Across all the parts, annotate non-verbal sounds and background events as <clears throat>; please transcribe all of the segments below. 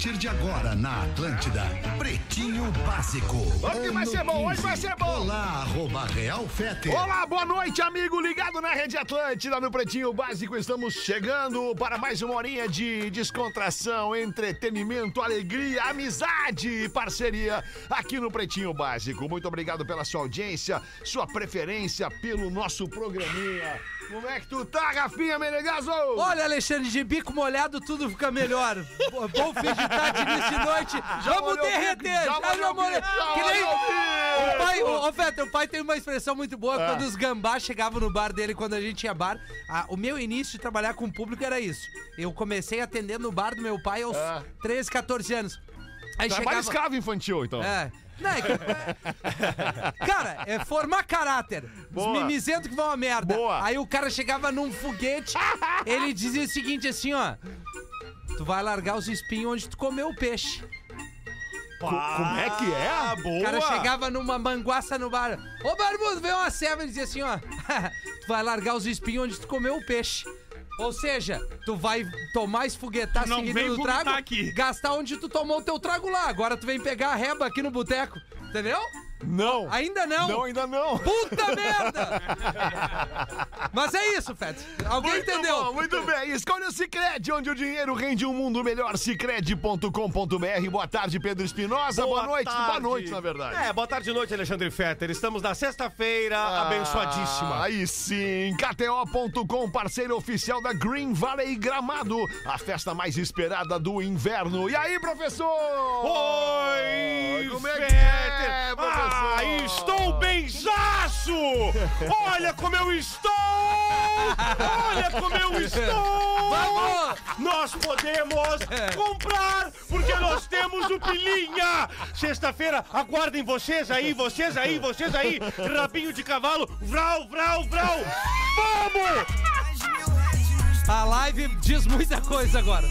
Partir de agora na Atlântida, Pretinho Básico. Hoje vai ser bom, hoje vai ser bom. Olá, arroba Real Fete. Olá, boa noite, amigo ligado na Rede Atlântida, no Pretinho Básico. Estamos chegando para mais uma horinha de descontração, entretenimento, alegria, amizade e parceria aqui no Pretinho Básico. Muito obrigado pela sua audiência, sua preferência pelo nosso programinha. Como é que tu tá, Rafinha Menegaso? Olha, Alexandre, de bico molhado tudo fica melhor. Bo- Bom fim de tarde, início de noite. <laughs> Vamos molhou o derreter. já Já, já o molhei. já Que nem o o pai, ô, ô, Feta, o pai tem uma expressão muito boa Ah. quando os gambás chegavam no bar dele quando a gente tinha bar. Ah, o meu início de trabalhar com o público era isso. Eu comecei atendendo no bar do meu pai aos Ah. 13, 14 anos. Aí Trabalho chegava... escravo infantil, então. É. Não, é que- Cara, é formar caráter. Boa. Os mimizentos que vão a merda. Boa. Aí o cara chegava num foguete, ele dizia o seguinte assim, ó. Tu vai largar os espinhos onde tu comeu o peixe. Co- como é que é? O cara chegava numa manguaça no bar. Ô, barbudo, vem uma ceva e dizia assim, ó. <laughs> tu vai largar os espinhos onde tu comeu o peixe. Ou seja, tu vai tomar esfoguetar Não seguido vem do vomitar trago, aqui. gastar onde tu tomou o teu trago lá. Agora tu vem pegar a reba aqui no boteco. Entendeu? Não. Ainda não. Não, ainda não. Puta <laughs> merda! Mas é isso, Fed. Alguém Muito entendeu? bom, muito bem. Escolha o Cicred, onde o dinheiro rende um mundo melhor. Cicred.com.br. Boa tarde, Pedro Espinosa. Boa, noite. Boa tarde. noite, na verdade. É, boa tarde noite, Alexandre Fetter. Estamos na sexta-feira abençoadíssima. Ah, Aí sim, KTO.com, parceiro oficial da Green Valley Gramado, a festa mais esperada do inverno. E aí, professor? Oi, Como é que Fetter. é, professor? Ah, estou benzaço! Olha como eu estou! Olha como eu estou! Vamos! Nós podemos comprar, porque nós temos o Pilinha! Sexta-feira, aguardem vocês aí, vocês aí, vocês aí! Rabinho de cavalo, vral, vral, vral! Vamos! A live diz muita coisa agora.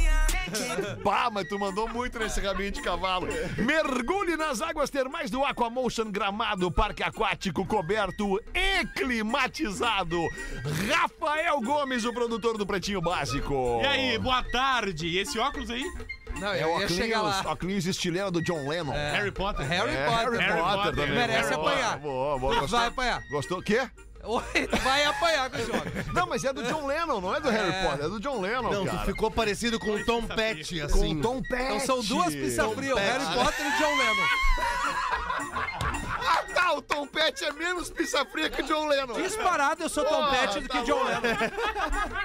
Pá, mas tu mandou muito nesse rabinho de cavalo. Mergulhe nas águas termais do Aquamotion Gramado, parque aquático coberto e climatizado. Rafael Gomes, o produtor do Pretinho Básico. E aí, boa tarde. E esse óculos aí? Não, É o óculos, óculos estileiro do John Lennon. É. Harry Potter. Harry É, Potter. Harry Potter também. Merece Boa, apanhar. Boa, boa. Gostou? Vai apanhar. Gostou? Quê? Oi, tu vai apanhar com esse óculos. Não, mas é do John Lennon, não é do Harry É. Potter, é do John Lennon, Não, tu cara. ficou parecido com o Tom Petty, assim. Com Tom Petty. Então são duas pizza frias, o Harry Potter e o John Lennon. <laughs> Ah, o Tom Petty é menos pizza fria que o John Lennon. Disparado, eu sou Tom Porra, Petty do tá que John. Lennon.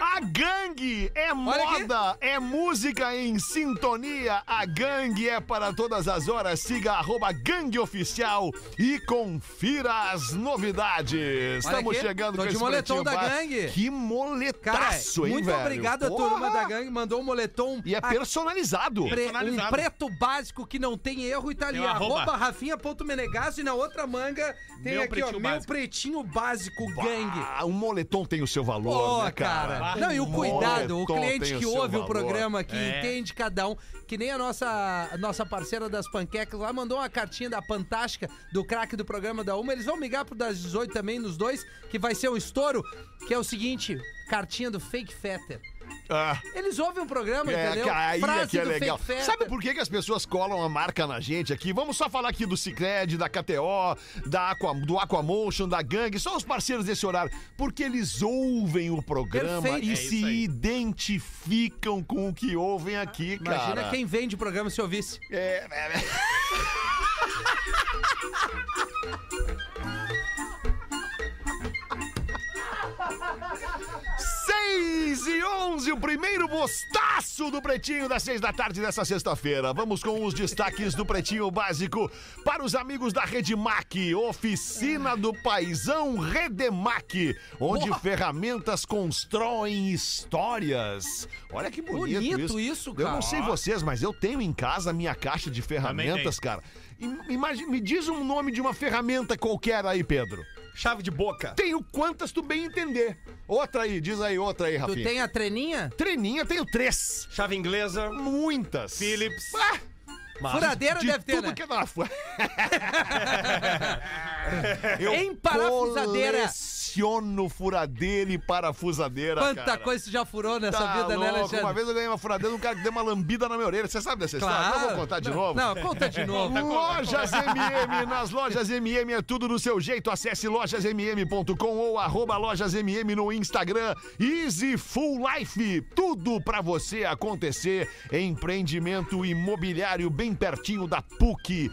A gangue é moda, é música em sintonia. A gangue é para todas as horas. Siga arroba gangue oficial e confira as novidades. Olha Estamos aqui, chegando tô com de esse moletom da gangue. Que Cara, moletaço, hein, muito velho? obrigado a Porra. turma da gangue. Mandou um moletom. E é a- personalizado. Pre- um Personalizado. preto básico que não tem erro e tá ali. Arroba. Arroba rafinha.menegaso e na outra manga tem Meu aqui, ó, pretinho meu básico. pretinho básico gangue. Ah, um moletom tem o seu valor, Pô, né, cara? cara. Não, e o cuidado, o cliente que o ouve o valor. programa, que É. entende cada um, que nem a nossa, a nossa parceira das panquecas lá mandou uma cartinha da Fantástica, do craque do programa da Uma. Eles vão ligar pro das 18 também, nos dois, que vai ser um estouro, que é o seguinte, cartinha do Fake Fetter. Ah. Eles ouvem o programa, É, entendeu? que aí é Frase que é do legal. Sabe por que, que as pessoas colam a marca na gente aqui? Vamos só falar aqui do Cicred, da KTO, da Aqua, do Aquamotion, da Gangue, só os parceiros desse horário. Porque eles ouvem o programa Perfeito. e É se identificam com o que ouvem aqui, cara. Imagina quem vende o programa se ouvisse. É, é, é. <laughs> 6 11, o primeiro bostaço Golaço do Pretinho das seis da tarde dessa sexta-feira. Vamos com os destaques do Pretinho Básico para os amigos da Redemac, oficina do paizão Redemac, onde ferramentas constroem histórias. Olha que bonito, Bonito isso, Eu cara. não sei vocês, mas eu tenho em casa a minha caixa de ferramentas, cara. Im- Imagina, me diz um nome de uma ferramenta qualquer aí, Pedro. Chave de boca. Tenho quantas tu bem entender. Outra aí, diz aí, outra aí, Tu Rafinha. tem a treninha? Treninha, tenho três. Chave inglesa. Muitas. Philips. Ah, Furadeira de deve ter, tudo né? que é da <laughs> Eu Em parafusadeira. Coleciono furadeira e parafusadeira, Quanta cara. coisa tu já furou nessa Tá vida, né, louco. Alexandre? Uma vez eu ganhei uma furadeira de um cara que deu uma lambida na minha orelha. Você sabe dessa história? Claro. Não vou contar de Não, novo. Não, conta de <laughs> novo. Lojas MM, nas lojas MM é tudo do seu jeito. Acesse lojasmm.com ou arroba lojasmm no Instagram. Easy Full Life, tudo pra você acontecer. Empreendimento imobiliário bem pertinho da PUC.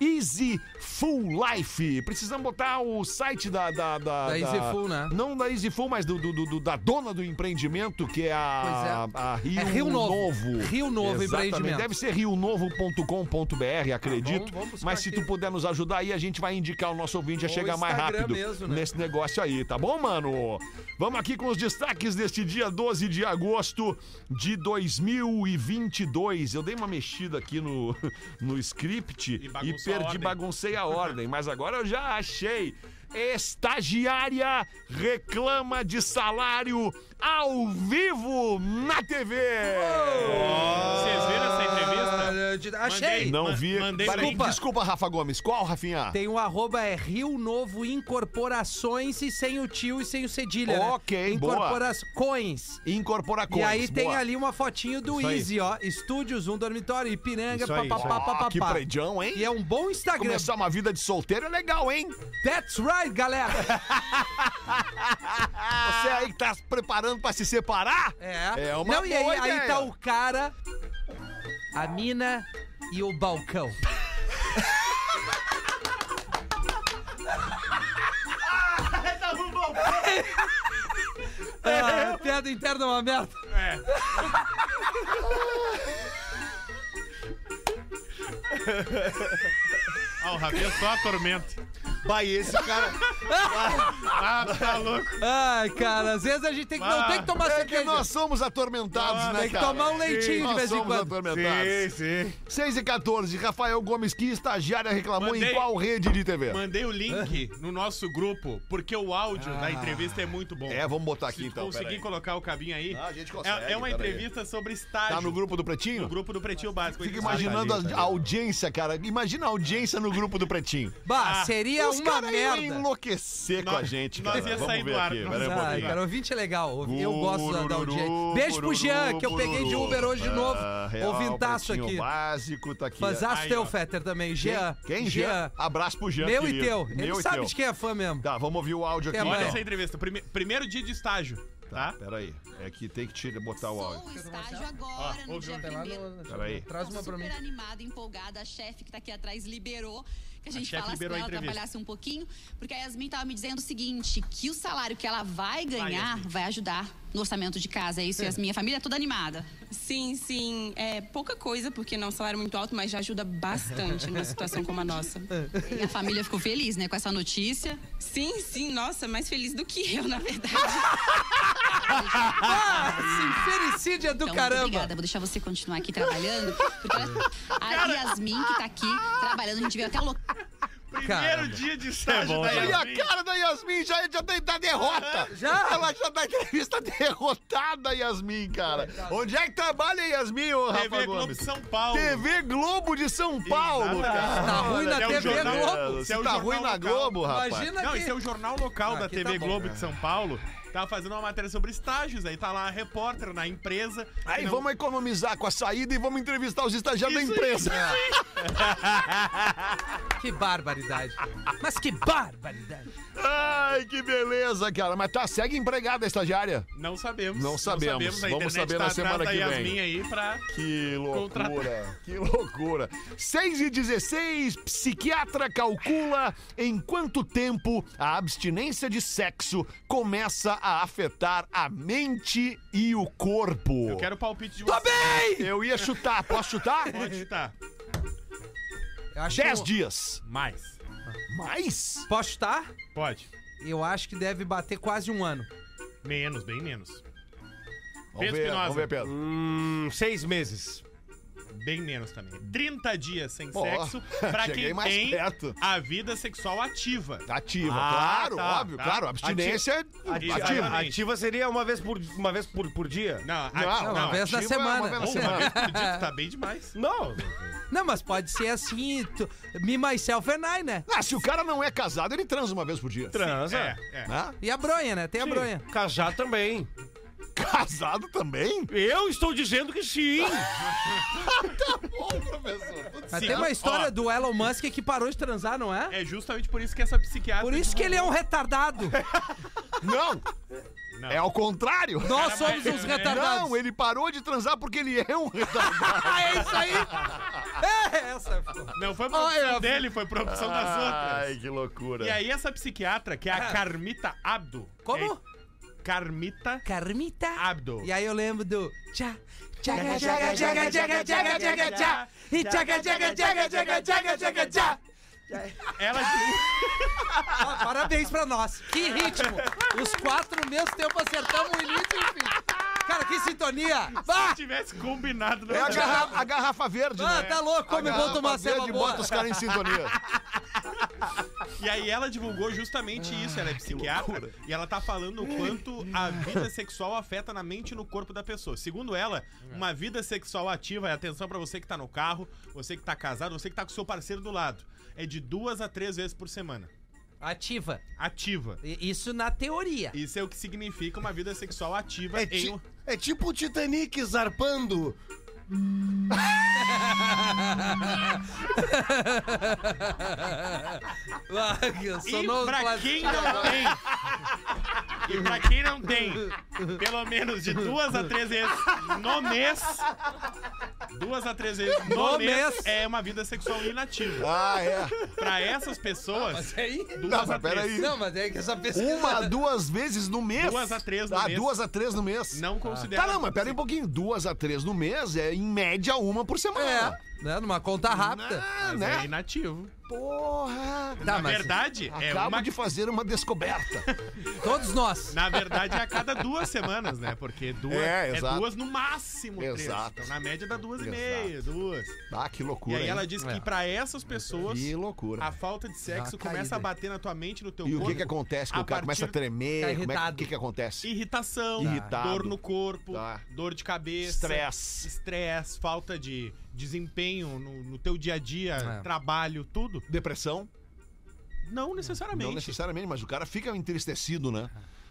Easy Full Life. Precisamos botar o site da. Da, da, Da Easy Full, né? Não da Easy Full, mas do, do- do- da dona do empreendimento, que é a, Pois é. a Rio, É Rio Novo. Rio Novo Exatamente. Empreendimento. Deve ser rionovo.com.br, acredito. vamos- vamos buscar mas se aqui. tu puder nos ajudar aí, a gente vai indicar o nosso ouvinte a Ou chegar mais rápido mesmo, né? nesse negócio aí, tá bom, mano? Vamos aqui com os destaques deste dia 12 de agosto de 2022. Eu dei uma mexida aqui no, <laughs> no script e, a perdi, ordem. baguncei a ordem, mas agora eu já achei. Estagiária reclama de salário ao vivo na TV. Vocês viram essa entrevista? Ah, Achei. Mandei. Não vi. mandei link. desculpa, Rafa Gomes. Qual, Rafinha? Tem o arroba é Rio Novo Incorporações e sem o tio e sem o cedilha, né? Ok, boa. Incorporações. Incorpora E aí tem ali uma fotinho do Isso aí. Easy, ó. Estúdios, um dormitório, Ipiranga, Isso aí, papapá, isso aí. papapá. Que predião, hein? E é um bom Instagram. Começar uma vida de solteiro é legal, hein? That's right, galera. <laughs> Você aí que tá se preparando pra se separar? É. É uma Não, e aí, boa aí ideia. tá o cara, a mina e o balcão. <laughs> Ah, piada interna é uma merda. É. Ah, o Rafinha só atormenta. Vai, esse cara. Ah, tá louco. Ai, cara, às vezes a gente tem que, não Ah, tem que tomar É que nós somos atormentados, Ah, né, tem que cara? tomar um leitinho de Nós vez em somos quando. atormentados. sim. 6 e 14, Rafael Gomes, que estagiária reclamou em Mandei- qual rede de TV? Mandei o link no nosso grupo, porque o áudio da entrevista é muito bom. É, vamos botar aqui Se então. conseguir peraí. colocar o cabinho aí. Ah, a gente consegue, é, é uma peraí. entrevista sobre estágio. Tá no grupo do Pretinho? No grupo do Pretinho Básico. Fica imaginando a audiência, cara. Imagina a audiência no grupo do Pretinho. Bah, Ah, seria Uma caras iam merda. enlouquecer com Nós- a gente, nós cara. ia Vamos sair ver do ar, nós um pouquinho. cara, ouvinte é legal. Eu gosto da, da audiência. Beijo pro Jean, que eu peguei de Uber hoje de novo. Ah, real, Ouvintaço aqui. básico, tá aqui. Fãzaço teu. Fetter, também. Jean. Quem? Jean? Abraço pro Jean, Meu e teu. Meu Ele e sabe teu. de quem é fã mesmo. Tá, vamos ouvir o áudio aqui. É, Olha mas- então. essa entrevista. Prime- primeiro dia de estágio, tá? Peraí, é que tem que tirar, botar o áudio. Sou o estágio agora, no ouve dia primeiro. Peraí. Traz uma pra mim. Super animada, empolgada. A chefe que tá aqui atrás liberou. Que a gente chefe falasse com liberou a ela, trabalhasse um pouquinho. Porque a Yasmin tava me dizendo o seguinte: que o salário que ela vai ganhar vai ajudar no orçamento de casa. É isso, Yasmin? A família é toda animada. Sim, sim. É pouca coisa, porque não é um salário muito alto, mas já ajuda bastante numa situação como a nossa. <laughs> E a família ficou feliz, né, com essa notícia. Sim, sim, nossa, mais feliz do que eu, na verdade. <laughs> Ah, sincericídio é do Então, caramba. obrigada. Vou deixar você continuar aqui trabalhando. Porque a Yasmin, que tá aqui trabalhando, a gente veio até o local. Primeiro dia de estágio bom, da né? E a Yasmin. cara da Yasmin já, já tem tá derrota. <laughs> Já? Ela já tá entrevista <laughs> derrotada, Yasmin, cara. Onde é que trabalha, Yasmin, ô Rafa TV Globo Gomes? de São Paulo. TV Globo de São Paulo, cara. Tá ruim na É o TV jornal- Globo. É tá ruim na local. Globo, rapaz. Imagina Não, que... esse é o jornal local da TV tá bom. Globo de São Paulo. Tava fazendo uma matéria sobre estágios, aí tá lá a repórter na empresa. Aí Não- vamos economizar com a saída e vamos entrevistar os estagiários da Isso aí. empresa. <laughs> Que barbaridade. Mas que barbaridade. Ai, que beleza, cara. Mas tá, segue empregada a estagiária. Não sabemos. Não sabemos. A Vamos internet saber tá na semana da que vem. Yasmin aí pra... Que loucura. Contratar. Que loucura. loucura. 6 e 16, psiquiatra calcula em quanto tempo a abstinência de sexo começa a afetar a mente e o corpo. Eu quero o palpite de Tô você. bem! Eu ia chutar, posso chutar? <laughs> Pode chutar. Eu acho 10 que- dias. Mais. Mais? Posso chutar? Pode. Eu acho que deve bater quase um ano. Menos, bem menos. Vamos Pedro ver, Espinosa. vamos ver, Pedro. Hum, seis meses. Bem menos também. 30 dias sem Pô, sexo <laughs> pra quem mais tem perto. a vida sexual ativa. Ativa, Ah, claro, tá, óbvio, tá. claro. Abstinência é Ativa, ativa. ativa seria uma vez por, uma vez por, por dia? Não, a- Não, uma vez na ativa é semana. uma vez na semana. uma vez por dia, tu tá bem demais. Não. Não, mas pode ser assim, tu, me, myself and I, né? Ah, se o cara não é casado, ele transa uma vez por dia. Transa. É, é. Né? E a bronha, né? Tem a Sim. bronha. Casar também. <laughs> Casado também? Eu estou dizendo que sim. <laughs> Bom, professor. Mas Sim. tem uma história Ó. do Elon Musk que parou de transar, não é? É justamente por isso que essa psiquiatra. Por isso que ele é um retardado. <laughs> Não, Não. é ao contrário. Nós somos os retardados. Não, ele parou de transar porque ele é um retardado. Ah, é isso aí? É, essa. pô. Não foi por opção Ah, é. dele, foi por opção das Ai, outras. que loucura. E aí, essa psiquiatra, que é a Carmita Abdo. Como? É- Carmita Carmita. Abdo. E aí eu lembro do tchá, tchaga, tchaga, tchaga, tchaga, tchaga, tchaga, tchá. E tchaga, tchaga, tchaga, tchaga, tchaga, tchaga, tchá. Ela. Ah, Parabéns pra nós. Que ritmo. Os quatro mesmo tempo acertamos o início e o fim. Cara, que sintonia. Se Bah! tivesse combinado. É a Não, garrafa, a garrafa verde, Ah, né? tá louco. Como é bom tomar verde boa. bota os caras em sintonia. E aí ela divulgou justamente isso, ela é psiquiatra, e ela tá falando o quanto a vida sexual afeta na mente e no corpo da pessoa. Segundo ela, uma vida sexual ativa, e atenção pra você que tá no carro, você que tá casado, você que tá com seu parceiro do lado, é de duas a três vezes por semana. Ativa. Ativa. I- Isso na teoria. Isso é o que significa uma vida sexual ativa É, em ti- um... é tipo o Titanic zarpando. <laughs> Ah, eu E sou novo pra quem não tem, e pra quem não tem, pelo menos de duas a três vezes no mês, duas a três vezes no, No mês, mês. é uma vida sexual inativa. Ah, é. Pra essas pessoas, Mas aí... duas Não, a três. peraí. Não, mas é que essa pesquisa... Uma, duas vezes no mês? Duas a três no ah, mês. duas a três no mês. Não considera. Tá, não, mas pera aí um pouquinho. Duas a três no mês é, em média, uma por semana. Né? Numa conta rápida. Ah, Mas né? é inativo. Porra. Tá, Na mas verdade, é Acabo uma... de fazer uma descoberta. <laughs> todos nós. Na verdade, é a cada duas semanas, né? Porque duas É, é, exato. duas no máximo três. Exato. Então, na média dá duas Exato. e meia, duas. Ah, que E loucura. aí hein? ela diz que É. pra essas pessoas, Que loucura. a falta de sexo Dá uma começa a caída. bater na tua mente e no teu E o corpo. que que acontece? Que a o cara começa a partir- tremer? Tá Como é que, irritado. o que que acontece? Irritação, Irritado. dor no corpo, Tá. dor de cabeça, Estresse. estresse, falta de desempenho no, no teu dia a dia, É. trabalho, tudo. Depressão? Não necessariamente. Não necessariamente, mas o cara fica entristecido, né?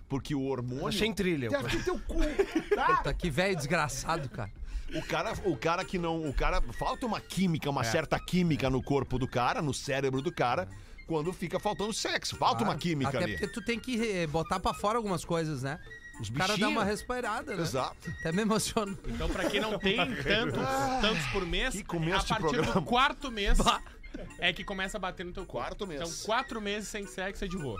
Porque o hormônio... Achei em trilha. Tem aqui teu cu. Puta, que velho desgraçado, cara. O cara, o cara que não. O cara. Falta uma química, uma certa química no corpo do cara, no cérebro do cara, quando fica faltando sexo. Falta uma química Até ali. porque tu tem que eh, botar pra fora algumas coisas, né? Os O cara dá uma respirada, né? Exato. Até me emociono. Então, pra quem não <laughs> tem tantos, tantos por mês, a partir programa. do quarto mês é que começa a bater no teu corpo. Quarto mês. Então, quatro meses sem sexo é de boa.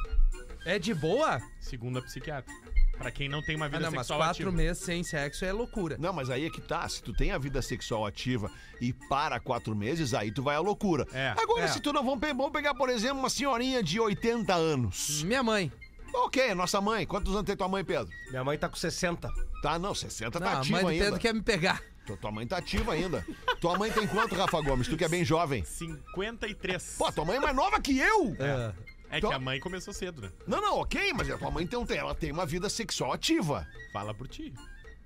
É de boa? Segundo a psiquiatra. Pra quem não tem uma Ah, vida não, mas sexual quatro ativa. meses sem sexo é loucura. Não, mas aí é que tá. Se tu tem a vida sexual ativa e para quatro meses, aí tu vai à loucura. É. Agora, É. se tu não pe- vamos pegar, por exemplo, uma senhorinha de 80 anos. Minha mãe. Ok, nossa mãe. Quantos anos tem tua mãe, Pedro? Minha mãe tá com 60. Tá, não, 60 Não, tá a mãe ativa do ainda. Pedro quer me pegar. Tua- Tua mãe tá ativa ainda. tua mãe tem quanto, Rafa Gomes? Tu que é bem jovem. 53. Pô, tua mãe é mais nova que eu! É. É que a mãe começou cedo, né? Não, não, ok, mas a tua mãe tem, um- ela tem uma vida sexual ativa. Fala por ti.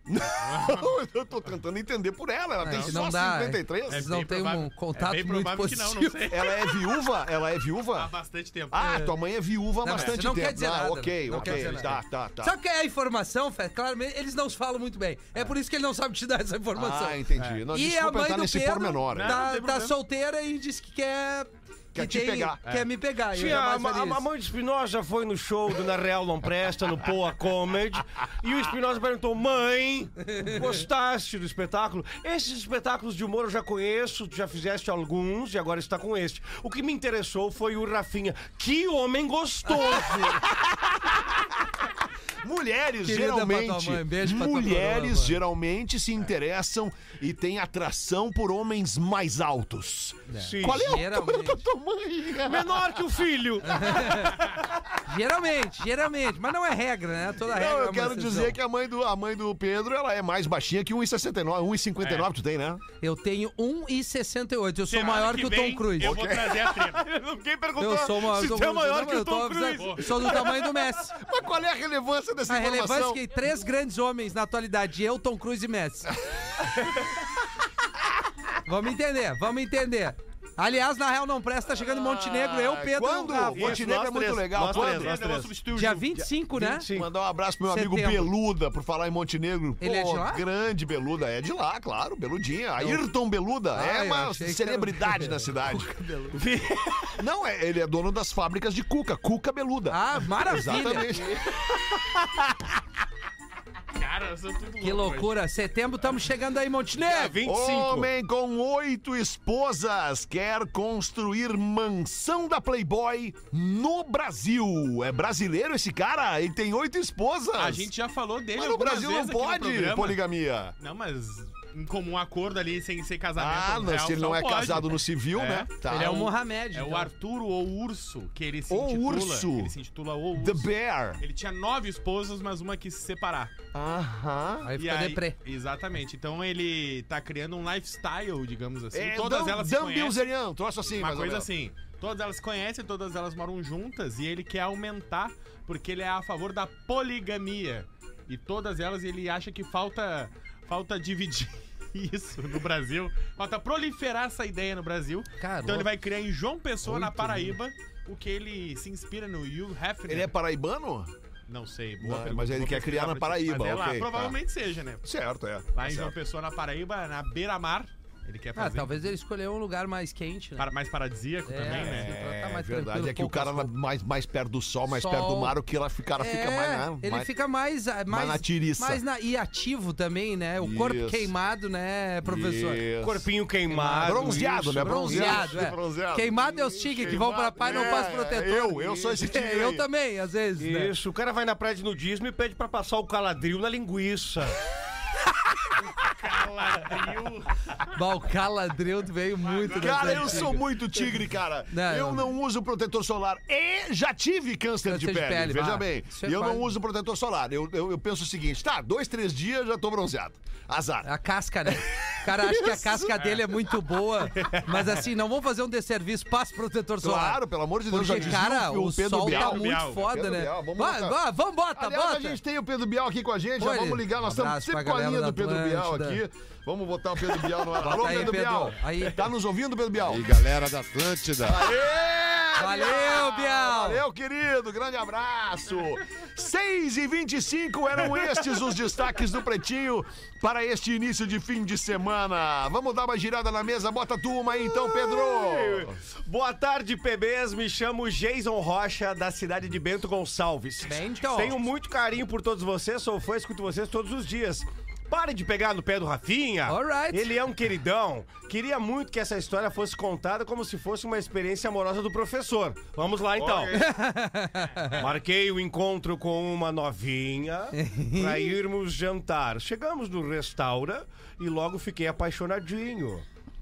<laughs> eu tô tentando entender por ela, ela tem se só não dá, 53. Vocês É não bem têm um contato é muito não, positivo. não sei. Ela é viúva? Ela é Há viúva? bastante tempo. Ah, tua mãe é viúva há Não, bastante não tempo. quer dizer ah, nada, ok, não quer ok. dizer Tá, nada. tá, tá. Sabe o que é a informação, Fé? Claro, eles não falam muito bem. É por isso que ele não sabe te dar essa informação. Ah, entendi. Não, e a mãe do nesse Pedro pormenor. Não, tá, não tem tá solteira e diz que quer Quer te pegar. Quer me pegar. Tinha, a, a, a isso. mãe de Espinosa foi no show do Na Real Não Presta, no Poa Comedy, e o Espinosa perguntou: Mãe, gostaste do espetáculo? Esses espetáculos de humor eu já conheço, tu já fizeste alguns e agora está com este. O que me interessou foi o Rafinha. Que homem gostoso! <laughs> Mulheres Querida geralmente, mãe, beijo mulheres coroa, geralmente se interessam e têm atração por homens mais altos. Sim. Qual é altura Geralmente. da tua mãe? Menor que o filho! <laughs> Geralmente, geralmente. Mas não é regra, né? Toda regra Não, é eu uma quero exceção. dizer que a mãe do a mãe do Pedro, ela é mais baixinha que 1,69, 1,59 tu tem, né? Eu tenho 1,68. Eu sou Semana maior que, o Tom Cruise. Eu vou trazer a trema. <laughs> Ninguém perguntou Eu sou maior se que o tu é Tom Cruise. maior Não, que o Tom. Cruise. Sou do tamanho do Messi. Mas qual é a relevância dessa A relevância é informação? que três grandes homens na atualidade, eu, Tom Cruise e Messi. <laughs> vamos entender, vamos entender. Aliás, na real não presta, tá chegando em Montenegro, eu, Pedro Quando? e o Rafa. Montenegro é muito três, legal. nós Quando? três, nós vou três. Dia Gil. 25, né? Mandar um abraço pro meu amigo Setembro. Beluda, por falar em Montenegro. Ele é de lá? Grande Beluda. É de lá, claro, Beludinha. Ayrton Beluda. Ah, é uma celebridade era- na cidade. <laughs> <laughs> Não, é, ele é dono das fábricas de Cuca. Cuca Beluda. Ah, maravilha. Exatamente. Cara, eu sou tudo Que louco hoje. loucura. Setembro, estamos chegando aí, Montenegro. 25. Homem com oito esposas quer construir mansão da Playboy no Brasil. É brasileiro esse cara? Ele tem oito esposas. A gente já falou dele Mas no Brasil não no pode poligamia. Não, mas em comum acordo ali, sem ser casamento Ah, não, real, se ele não é pode. casado no civil, É. né? Tá. Ele é o Mohamed. É o então. Arthur ou Urso, que ele se O intitula. Urso. Ele se intitula O Urso. The Bear. Ele tinha nove esposas, mas uma quis se separar. Aham. Aí ficou aí- deprê. Exatamente. Então ele tá criando um lifestyle, digamos assim. É, todas Dan- elas se Dan conhecem. Bilzerian, troço assim, Uma coisa assim. Todas elas se conhecem, todas elas moram juntas e ele quer aumentar porque ele é a favor da poligamia. E todas elas ele acha que falta falta dividir <laughs> isso no Brasil. Falta proliferar essa ideia no Brasil. Cara, então ele vai criar em João Pessoa, na Oito Paraíba, o que ele se inspira no Hugh Hefner. Ele é paraibano? Não sei, boa Não, pergunta, mas ele quer criar na. Paraíba, Mas é lá, tá. provavelmente seja, né? Certo, é. Lá Tá em João certo. Pessoa, na Paraíba, na beira-mar, ele quer Ah, fazer. talvez ele escolheu um lugar mais quente, né? Para- mais paradisíaco É, também, né? é. Tá É mais verdade, tranquilo, é que o cara mais, mais perto do sol, mais Sol. perto do mar, o que ela, o cara fica É, mais, né? ele mais- fica mais, ah, mais, na tiriça. mais na, e ativo também, né? O corpo Isso. queimado, né, professor? Isso. Corpinho queimado. Bronzeado, isso. né? Bronzeado, é. Bronzeado. Queimado é os tigres que vão pra praia e não É, passam protetor. Eu, eu sou esse tigre. <laughs> É, eu aí. também, às vezes, né? Isso, o cara vai na praia de nudismo e pede pra passar o caladril na linguiça. Caladril. Bah, o caladril veio muito Cara, eu sou muito tigre, cara. Não, eu não uso protetor solar e já tive câncer, de Câncer de pele. pele, Veja bah, bem. isso é E eu não uso protetor solar. Eu, eu, eu penso o seguinte: tá, dois, três dias já tô bronzeado. Azar. A casca, né? O cara acha que a <laughs> casca dele é muito boa, mas assim, não vamos fazer um desserviço, passa protetor solar. Claro, pelo amor de Deus, Porque, cara, o, o, Pedro sol Bial. tá muito Bial. foda, Pedro né? Bial, vamos vai, botar. vai, vamos, bota, Aliás, bota. a gente tem o Pedro Bial aqui com a gente, já vamos ligar, nós Um estamos sempre com a linha do Pedro Bial aqui. Vamos botar o Pedro Bial no ar. <laughs> Alô, aí, Pedro. Bial. Aí. Tá nos ouvindo, Pedro Bial? E galera da Atlântida. Aê! Valeu, Bial! Valeu, querido. Grande abraço. 6 e 25 eram estes os destaques do Pretinho para este início de fim de semana. Vamos dar uma girada na mesa. Bota a turma aí, então, Pedro. Boa tarde, PBs. Me chamo Jason Rocha, da cidade de Bento Gonçalves. Bento. Tenho muito carinho por todos vocês, sou fã, escuto vocês todos os dias. Pare de pegar no pé do Rafinha. Alright. Ele é um queridão. Queria muito que essa história fosse contada como se fosse uma experiência amorosa do professor. Vamos lá, então. <laughs> Marquei o encontro com uma novinha <laughs> pra irmos jantar. Chegamos no restaurante e logo fiquei apaixonadinho.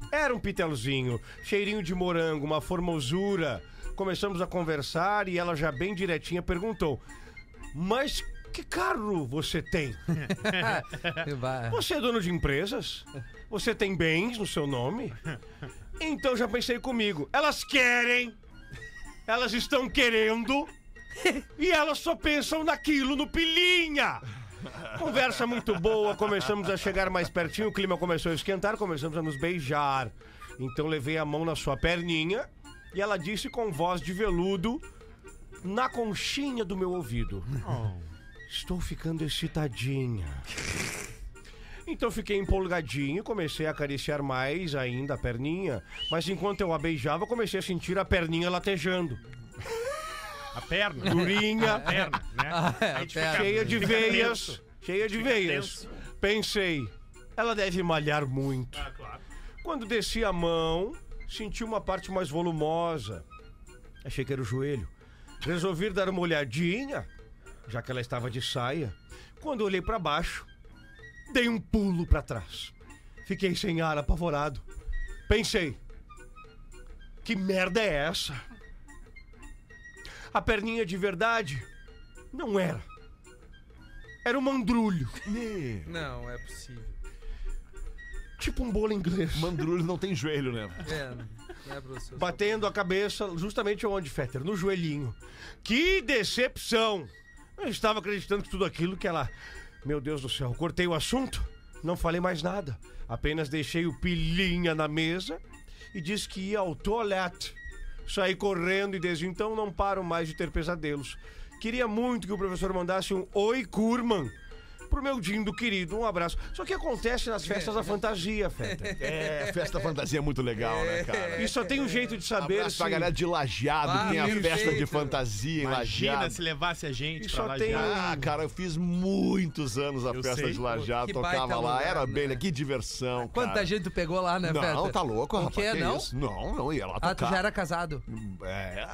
Era um pitelzinho, cheirinho de morango, uma formosura. Começamos a conversar e ela já bem direitinha perguntou: Mas que carro você tem? <laughs> Você é dono de empresas? Você tem bens no seu nome? Então já pensei comigo. Elas querem, elas estão querendo e elas só pensam naquilo, no pilinha. Conversa muito boa, começamos a chegar mais pertinho, o clima começou a esquentar, começamos a nos beijar. Então levei a mão na sua perninha e ela disse com voz de veludo, na conchinha do meu ouvido: Estou ficando excitadinha. Então fiquei empolgadinho, comecei a acariciar mais ainda a perninha, mas enquanto eu a beijava, comecei a sentir a perninha latejando. A perna. Durinha, A perna, né? Ah, é, A perna. cheia de veias, tenso. cheia de Fica veias. tenso. Pensei, ela deve malhar muito. Ah, claro. Quando desci a mão, senti uma parte mais volumosa. Achei que era o joelho. Resolvi dar uma olhadinha, já que ela estava de saia. Quando olhei para baixo, dei um pulo para trás. Fiquei sem ar, apavorado. Pensei, que merda é essa? A perninha de verdade não era. Era um mandrulho, Não, é possível. tipo um bolo inglês. Mandrulho não tem joelho, né? É, é, professor? batendo a cabeça justamente onde, Fetter? No joelhinho. Que decepção! Eu estava acreditando que tudo aquilo que ela. Meu Deus do céu, cortei o assunto, não falei mais nada. Apenas deixei o pilinha na mesa e disse que ia ao toalete. Saí correndo e desde então não paro mais de ter pesadelos. Queria muito que o professor mandasse um Oi, Kurman. Pro meu Dindo querido, um abraço. Só que acontece nas festas da fantasia, Fetter. <laughs> É, festa fantasia é muito legal, né, cara? E só tem um jeito de saber Abraço pra se... galera de Lajeado, Ah, tem a perfeito. festa de fantasia em Imagina Lajeado. se levasse a gente E pra só tem. Ah, cara, eu fiz muitos anos a Eu festa sei. de Lajeado, Que tocava lá, lugar, era né? bem, que diversão, Quanta cara. gente tu pegou lá, né, Não, Fetter? tá louco, O rapaz. quê? que Não? isso? Não, não, ia lá Ah, tocar. tu já era casado. É,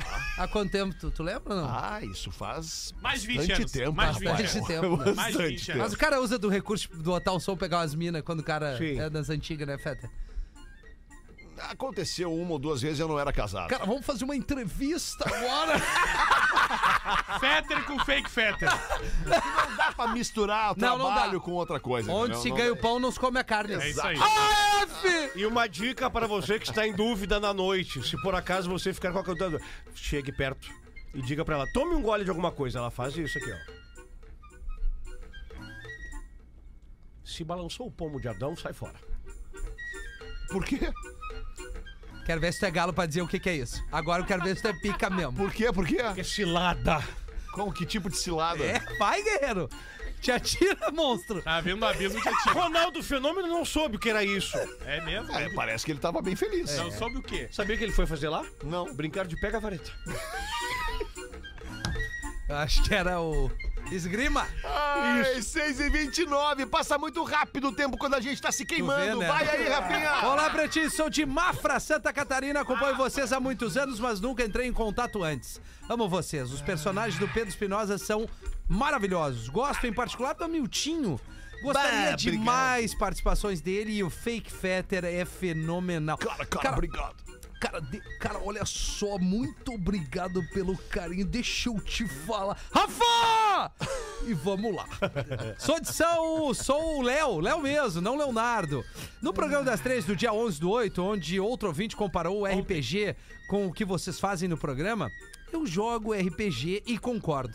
já. Há quanto tempo? Tu, tu lembra ou não? Ah, isso faz Mais de 20 bastante anos. tempo. Mais de 20 rapaz. anos. <laughs> tempo, né? Mais de 20 Bastante anos. Mas o cara usa do recurso do botar o som pegar umas minas quando o cara Sim. é das antigas, né, Feta? Aconteceu uma ou duas vezes e eu não era casado. Cara, vamos fazer uma entrevista agora. <laughs> Fetter com fake Fetter. dá pra misturar o Não, não trabalho com outra coisa. Onde entendeu? se Não ganha o dá. pão, não se come a carne. É isso aí. AF! E uma dica para você que está em dúvida na noite. Se por acaso você ficar com a cantando, chegue perto e diga para ela: tome um gole de alguma coisa. Ela faz isso aqui, ó. Se balançou o pomo de Adão, sai fora. Por quê? Quero ver se tu é galo pra dizer o que, que é isso. Agora eu quero ver se tu é pica mesmo. Por quê? Por quê? Que cilada! Qual, que tipo de cilada? É, vai, guerreiro. Te atira, monstro. Tá vendo o abismo que atira. Ronaldo Fenômeno não soube o que era isso. É mesmo? É, parece que ele tava bem feliz. Não soube o quê? Sabia o que ele foi fazer lá? Não. Brincar de pega-vareta. Acho que era o esgrima. Ai, 6 e 29 Passa muito rápido o tempo quando a gente tá se queimando. né? Vai aí, Rafinha. Olá, Pretinho, sou de Mafra, Santa Catarina. Acompanho vocês há muitos anos, mas nunca entrei em contato antes. Amo vocês. Os personagens do Pedro Espinosa são maravilhosos. Gosto em particular do Miltinho. Gostaria Bah, de obrigado. mais participações dele e o Fake Fetter é fenomenal. Cara, cara, obrigado. Cara, de- cara, olha só, muito obrigado pelo carinho. Deixa eu te falar. Rafa! E vamos lá. <laughs> Sou de São. Sou o Léo, Léo mesmo, não Leonardo. No programa das três do dia 11 do 8, onde outro ouvinte comparou o RPG com o que vocês fazem no programa, eu jogo RPG e concordo.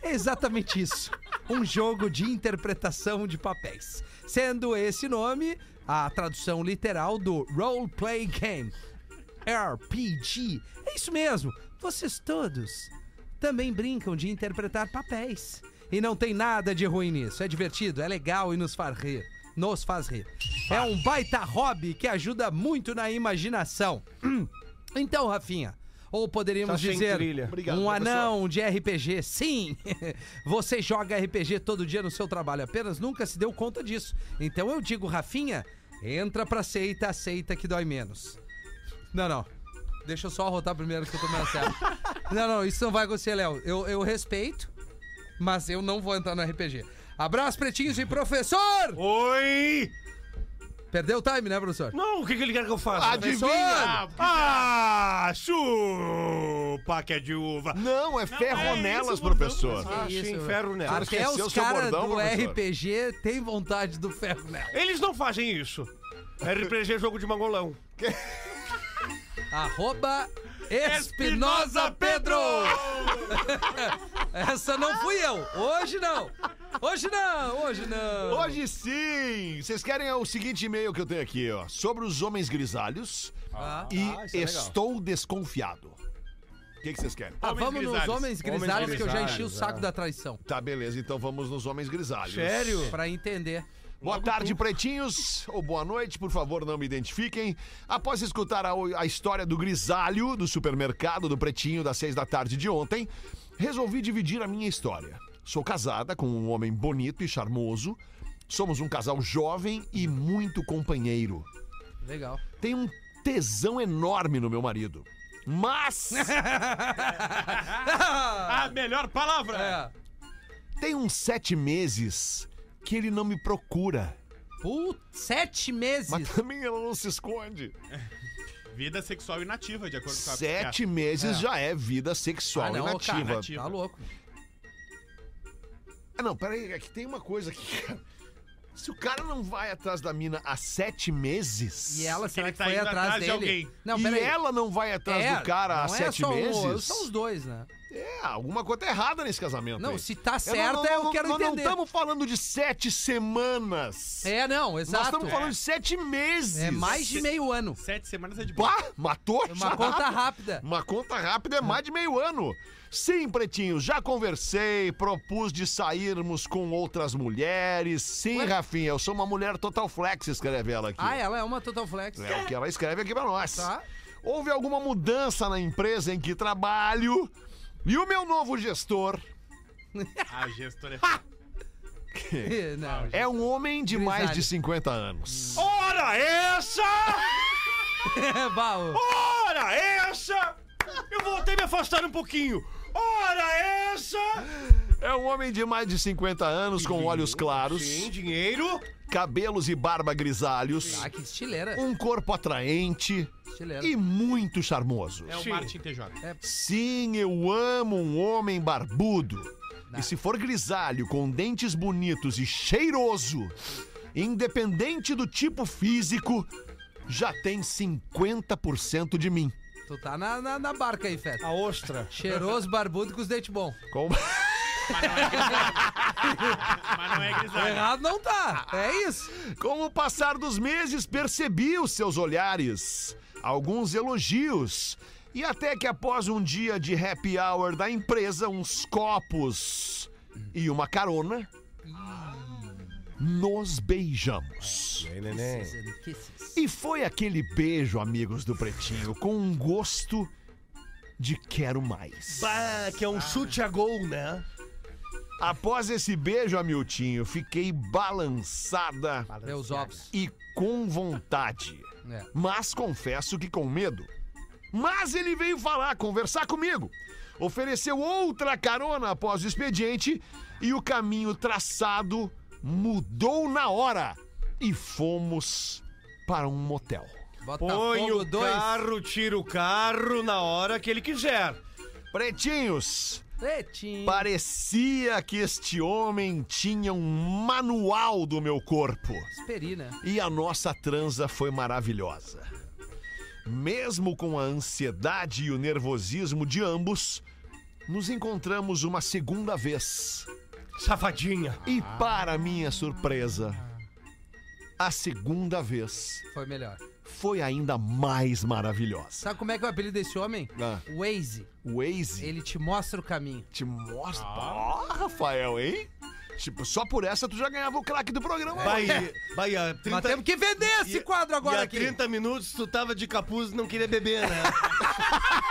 É exatamente isso. Um jogo de interpretação de papéis. Sendo esse nome a tradução literal do Role Play Game. RPG. É isso mesmo. Vocês todos também brincam de interpretar papéis. E não tem nada de ruim nisso. É divertido, é legal e nos faz rir. Nos faz rir. É um baita hobby que ajuda muito na imaginação. <clears throat> Então, Rafinha, ou poderíamos Tá dizer. Obrigado, um anão de RPG. Sim! <laughs> Você joga RPG todo dia no seu trabalho, apenas nunca se deu conta disso. Então eu digo, Rafinha, entra pra seita, aceita que dói menos. Não, não. Deixa eu só arrotar primeiro que eu tô meio sério. <laughs> Não, não, isso não vai acontecer, Léo. Eu, eu respeito, mas eu não vou entrar no RPG. Abraço, pretinhos e professor! Oi! Perdeu o time, né, professor? Não, o que, que ele quer que eu faça? Adivinha? Ah, chupa que é de uva. Não, é ferro é nelas, bordão, professor. Ah, sim, ferro nela. Cara, Até os seu caras do professor? RPG têm vontade do ferro nela. Eles não fazem isso. RPG é jogo de mangolão. Arroba Espinosa Pedro! <laughs> Essa não fui eu. Hoje não. Hoje não, hoje não. Hoje sim! Vocês querem o seguinte e-mail que eu tenho aqui, ó. Sobre os homens grisalhos Ah, e ah, isso é legal. estou desconfiado. O que que vocês querem? Ah, Homens vamos nos grisalhos. homens grisalhos que eu já enchi o grisalhos, saco é. da traição. Tá, beleza. Então vamos nos homens grisalhos. Sério? Pra entender. Boa tarde, pretinhos. Ou boa noite, por favor, não me identifiquem. Após escutar a, a história do grisalho do supermercado do pretinho das seis da tarde de ontem, resolvi dividir a minha história. Sou casada com um homem bonito e charmoso. Somos um casal jovem e muito companheiro. Legal. Tenho um tesão enorme no meu marido. Mas <laughs> A melhor palavra! É. tem uns sete meses que ele não me procura. Putz, sete meses. Mas também ela não se esconde. Vida sexual inativa, de acordo com a Sete meses É. já é vida sexual Ah, não, inativa. cara, tá louco. Ah, não, peraí, é que tem uma coisa aqui, cara. Se o cara não vai atrás da mina há sete meses. E ela, será ele que tá foi indo atrás atrás de dele? alguém. Não, e peraí. ela não vai atrás É, do cara há não é sete só um, meses. são os dois, né? É, alguma coisa tá errada nesse casamento. Não, aí. se tá Eu não- certa, não- eu não- quero nós entender. não estamos falando de sete semanas. É, não, Nós exato. estamos falando de sete meses. É mais de meio ano. Sete semanas é de boa. Pá, matou? É uma conta rápida. Uma conta rápida é mais de meio ano. Sim, pretinho, já conversei, propus de sairmos com outras mulheres. Sim, Ué? Rafinha, eu sou uma mulher total flex, escreve ela aqui. Ah, ela é uma Total Flex. É o que ela escreve aqui pra nós. Tá. Houve alguma mudança na empresa em que trabalho e o meu novo gestor A gestora <laughs> Não, é um homem de mais de 50 anos. Ora essa! <laughs> Ora essa! Eu voltei a me afastar um pouquinho. Ora essa! <laughs> É um homem de mais de 50 anos com olhos claros, Sim, dinheiro. cabelos e barba grisalhos, Ah, que estileira. um corpo atraente Estileira. e muito charmoso. é o Sim. Martin TJ. Sim, eu amo um homem barbudo. E se for grisalho, com dentes bonitos e cheiroso, independente do tipo físico, já tem 50% de mim. Tu tá na, na, na barca aí, Feta. A ostra. Cheiroso, barbudo com os dentes bons. Com- <laughs> Mas não é grisalho. Errado não tá. É isso. Com o passar dos meses, percebi os seus olhares, alguns elogios, e até que após um dia de happy hour da empresa, uns copos e uma carona, nos beijamos. Kisses. E foi aquele beijo, amigos do Pretinho, com um gosto de quero mais. Bah, que é um chute a gol, né? Após esse beijo, Amiltinho, fiquei balançada Meus ovos. e com vontade. É. Mas confesso que com medo. Mas ele veio falar, conversar comigo. Ofereceu outra carona após o expediente e o caminho traçado mudou na hora. E fomos para um motel. Põe Botafogo o 2. carro, tira o carro na hora que ele quiser. Pretinhos, Pretinho. parecia que este homem tinha um manual do meu corpo. Esperi, né? E a nossa transa foi maravilhosa. Mesmo com a ansiedade e o nervosismo de ambos, nos encontramos uma segunda vez. Safadinha. E para minha surpresa, a segunda vez Foi melhor. Foi ainda mais maravilhosa. Sabe como é que é o apelido desse homem? Ah. Waze. Waze Ele te mostra o caminho. te mostra. Ó, Rafael, hein? Tipo, só por essa tu já ganhava o craque do programa. Vai, vai, a 30, Nós temos que vender esse e- quadro agora e a aqui. 30 minutos tu tava de capuz e não queria beber, né? <laughs>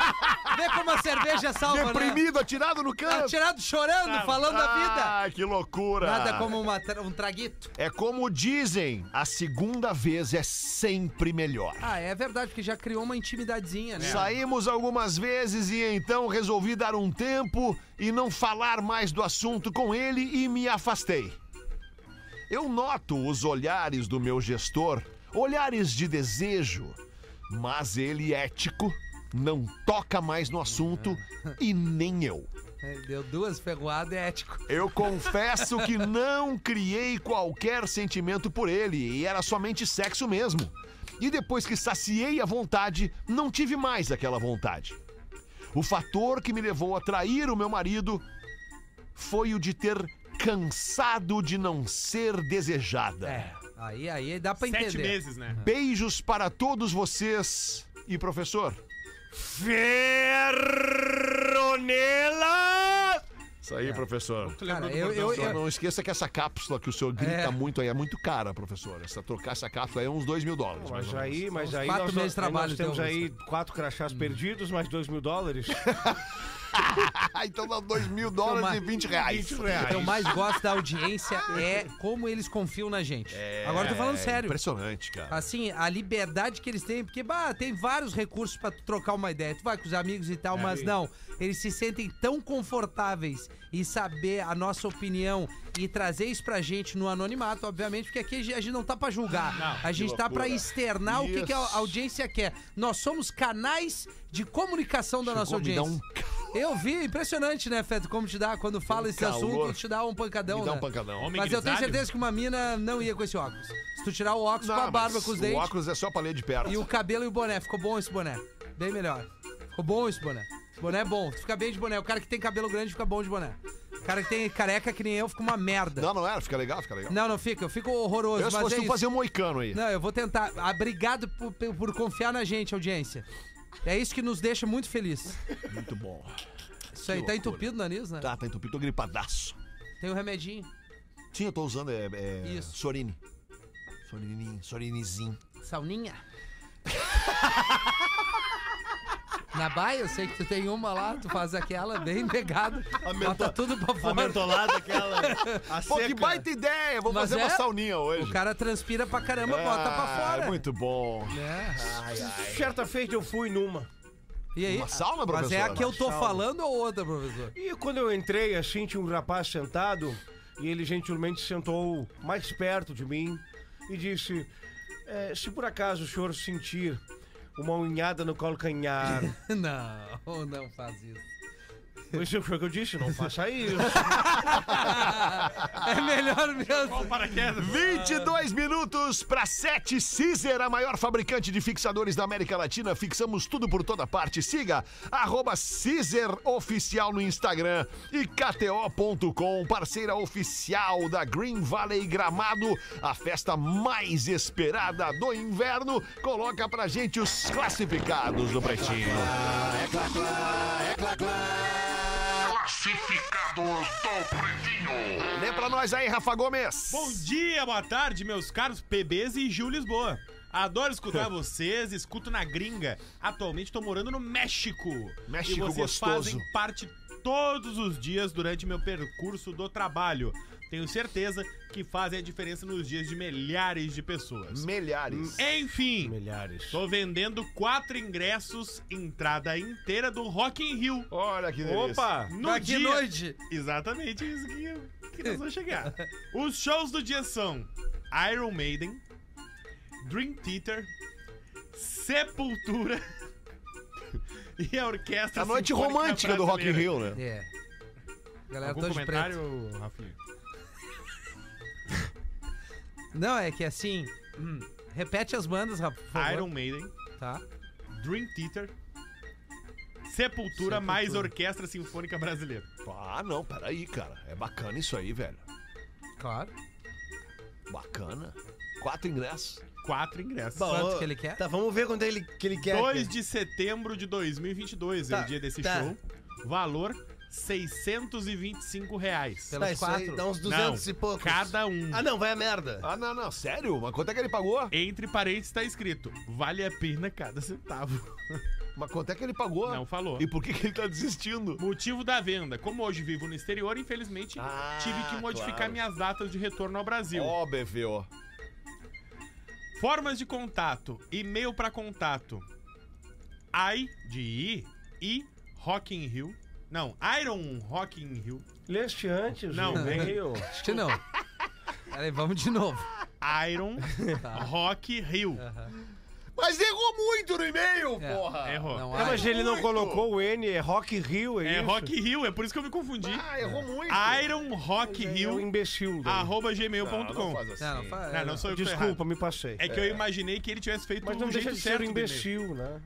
Vê como a cerveja salva, né? Deprimido, atirado no canto. Atirado chorando, falando da vida. Ah, que loucura. Nada como uma um traguito. É como dizem, a segunda vez é sempre melhor. Ah, é verdade, porque já criou uma intimidadezinha, né? Saímos algumas vezes e então resolvi dar um tempo e não falar mais do assunto com ele e me afastei. Eu noto os olhares do meu gestor, olhares de desejo, mas ele ético não toca mais no assunto <laughs> e nem eu. Deu duas ferroadas, é ético. Eu <laughs> confesso que não criei qualquer sentimento por ele e era somente sexo mesmo. E depois que saciei a vontade, não tive mais aquela vontade. O fator que me levou a trair o meu marido foi o de ter cansado de não ser desejada. É, aí, aí dá pra Sete entender. meses, né? Beijos para todos vocês e professor. Ferronela! Isso aí, professor. Tu lembrou Cara, eu- eu-? Só não esqueça que essa cápsula que o senhor grita É. muito aí é muito cara, professor. Essa, trocar essa cápsula aí é uns 2 mil dólares. mais Mas aí, mas aí quatro nós, meses de aí trabalho nós temos teu, aí quatro crachás perdidos, mais dois mil dólares. <laughs> <laughs> Então dá 2 mil dólares Toma. e 20 reais. 20 O reais. que eu mais gosto da audiência é como eles confiam na gente. Agora eu tô falando É sério. Impressionante, cara. Assim, a liberdade que eles têm, porque, bah, tem vários recursos pra tu trocar uma ideia. Tu vai com os amigos e tal, mas não. Eles se sentem tão confortáveis em saber a nossa opinião e trazer isso pra gente no anonimato, obviamente, porque aqui a gente não tá pra julgar. a gente tá pra externar o que, que a Isso. audiência quer. Nós somos canais de comunicação da nossa Chegou a me dar audiência. Eu vi, impressionante, né, Feto, como te dá, quando fala esse calor. assunto, te dá um pancadão, Me dá né? um pancadão. Homem Mas eu tenho certeza que uma mina não ia com esse óculos. Se tu tirar o óculos Não, com a barba, com os O dentes óculos é só pra ler de perto. e o cabelo e o boné. Ficou bom esse boné. Bem melhor. Ficou bom esse boné. Boné é bom. Tu fica bem de boné. O cara que tem cabelo grande fica bom de boné. O cara que tem careca que nem eu fica uma merda. Não, não era? Fica legal, fica legal. Não, não fica. Eu fico horroroso. Eu se mas fosse é tu isso. fazer um moicano aí. Não, eu vou tentar. Ah, Obrigado por, por confiar na gente, audiência. É isso que nos deixa muito feliz. Muito bom. Isso aí, tá entupido o nariz, né? Tá, tá entupido, tô gripadaço. Tem um remedinho. Sim, eu tô usando é, é Isso. Sorine. Sorine, Sorinizinho. Sauninha. <laughs> Na baia, eu sei que tu tem uma lá, tu faz aquela bem pegada. Bota tudo pra A fora. mentolada aquela. <laughs> A Pô, que seca. baita ideia! Vou Mas fazer uma é? sauninha hoje. O cara transpira pra caramba, bota pra Ah, fora. É muito bom. É. Certa feita eu fui numa. E aí? Uma sauna, Mas é professor? a que eu tô Uma sauna. falando ou outra, professor? E quando eu entrei, assim, tinha um rapaz sentado e ele gentilmente sentou mais perto de mim e disse: "É, Se por acaso o senhor sentir uma unhada no calcanhar. <laughs> Não, não faz isso. Isso foi o que eu disse, não faça isso. <laughs> É melhor mesmo. Paraquedas. 22 minutos para 7. Caesar, a maior fabricante de fixadores da América Latina. Fixamos tudo por toda parte. Siga arroba Oficial no Instagram e KTO.com, parceira oficial da Green Valley Gramado, a festa mais esperada do inverno. Coloca pra gente os classificados do Pretinho. Lê pra nós aí, Rafa Gomes. Bom dia, boa tarde, meus caros PBs e Gil Lisboa. Adoro escutar <laughs> vocês, escuto na gringa. Atualmente tô morando no México. México e vocês gostoso. fazem parte todos os dias durante meu percurso do trabalho. Tenho certeza que fazem a diferença nos dias de milhares de pessoas. Milhares. Enfim, Milhares. tô vendendo quatro ingressos, entrada inteira do Rock in Rio. Olha que delícia. Opa! No Daqui dia... noite. Exatamente isso que, que nós vamos chegar. <laughs> Os shows do dia são Iron Maiden, Dream Theater, Sepultura <laughs> e a Orquestra A noite Sinfônica romântica do Rock in Brasileira. Rio, né? É. Galera Algum preto. comentário, Rafinha? Não, é que assim. hum, repete as bandas, Rafa. por favor. Iron Maiden, Tá. Dream Theater, Sepultura, mais Orquestra Sinfônica Brasileira. Ah, não, peraí, cara. É bacana isso aí, velho. Claro. Bacana. Quatro ingressos. Quatro ingressos. Quanto que ele quer? Tá, vamos ver quanto ele, que ele quer. 2 de setembro de 2022 é Tá, o dia desse tá. show. Valor 625 reais. Pelos Tá, isso aí quatro. dá uns 200 e poucos. cada um. Ah, não, vai a merda. Ah, não, não. Sério? Mas quanto é que ele pagou? Entre parênteses tá escrito: vale a pena cada centavo. <laughs> Mas quanto é que ele pagou? Não falou. E por que, que ele tá desistindo? Motivo da venda. Como hoje vivo no exterior, infelizmente Ah, tive que modificar claro. minhas datas de retorno ao Brasil. Ó, BVO. Formas de contato: e-mail para contato. I de I e Rock in Rio. Não, Iron Rock in Rio. Leste antes, Não. o e-mail. Acho que não. Peraí, vamos de novo. Iron Tá. Rock Rio. Mas errou muito no e-mail, É. porra! Errou. Não, É, mas ele não Muito. colocou o N, é Rock Rio, é, É isso? Rock Rio, é por isso que eu me confundi. Ah, errou muito. Iron Rock É um Rio, imbecil. daí. arroba Não, não gmail.com. faz assim. Não, não, faz, Não, não sou eu que tô Desculpa, me passei. É que eu imaginei que ele tivesse feito Mas um não deixa jeito de ser certo um do e-mail. imbecil, né?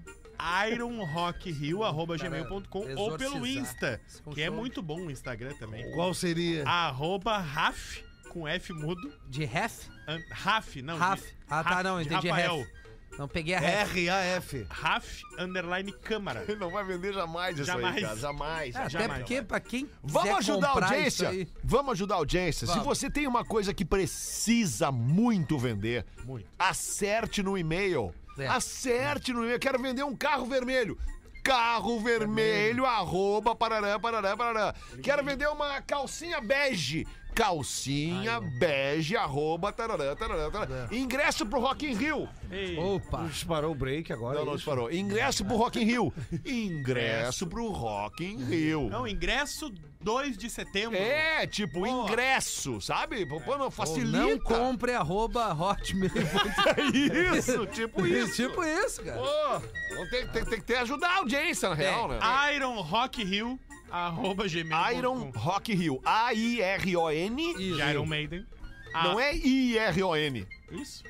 ironrockrio.gmail.com ou pelo. Insta, que é muito bom o Instagram também. Qual seria? Arroba Raf, com F mudo. De an- Raf, não. Raf. de- Ah, tá, não, de entendi, Rafael. ref. Não peguei a ref. R-A-F. Raf underline câmara. Ele não vai vender jamais isso aí, Jamais. cara. Jamais. É, até jamais. porque, pra quem Vamos quiser ajudar a comprar audiência? aí- Vamos ajudar a audiência. Se Vamos. você tem uma coisa que precisa muito vender, Muito. acerte no e-mail. É. Acerte no e-mail. Quero vender um carro vermelho. Carro vermelho, arroba, parará, parará, parará. Quero vender uma calcinha bege. Calcinha bege, arroba, tarará, tarará, tarará. Ingresso pro Rock in Rio. Ei, Opa. Disparou o break agora. Não, não isso. disparou. Ingresso pro Rock in Rio. <laughs> Ingresso pro Rock in Rio. Não, ingresso 2 de setembro. É, tipo, ingresso, sabe? Pô, pô, não Ou facilita. não compre arroba hotmail. <laughs> Isso, tipo isso. tipo isso, cara. Pô, não tem, tem, tem que ter ajudar a audiência, na real, né? Iron Rock Hill, arroba gmail. Iron Rock Rio. A-I-R-O-N. Isso. Iron Maiden. Ah, Não é I-R-O-N. Isso.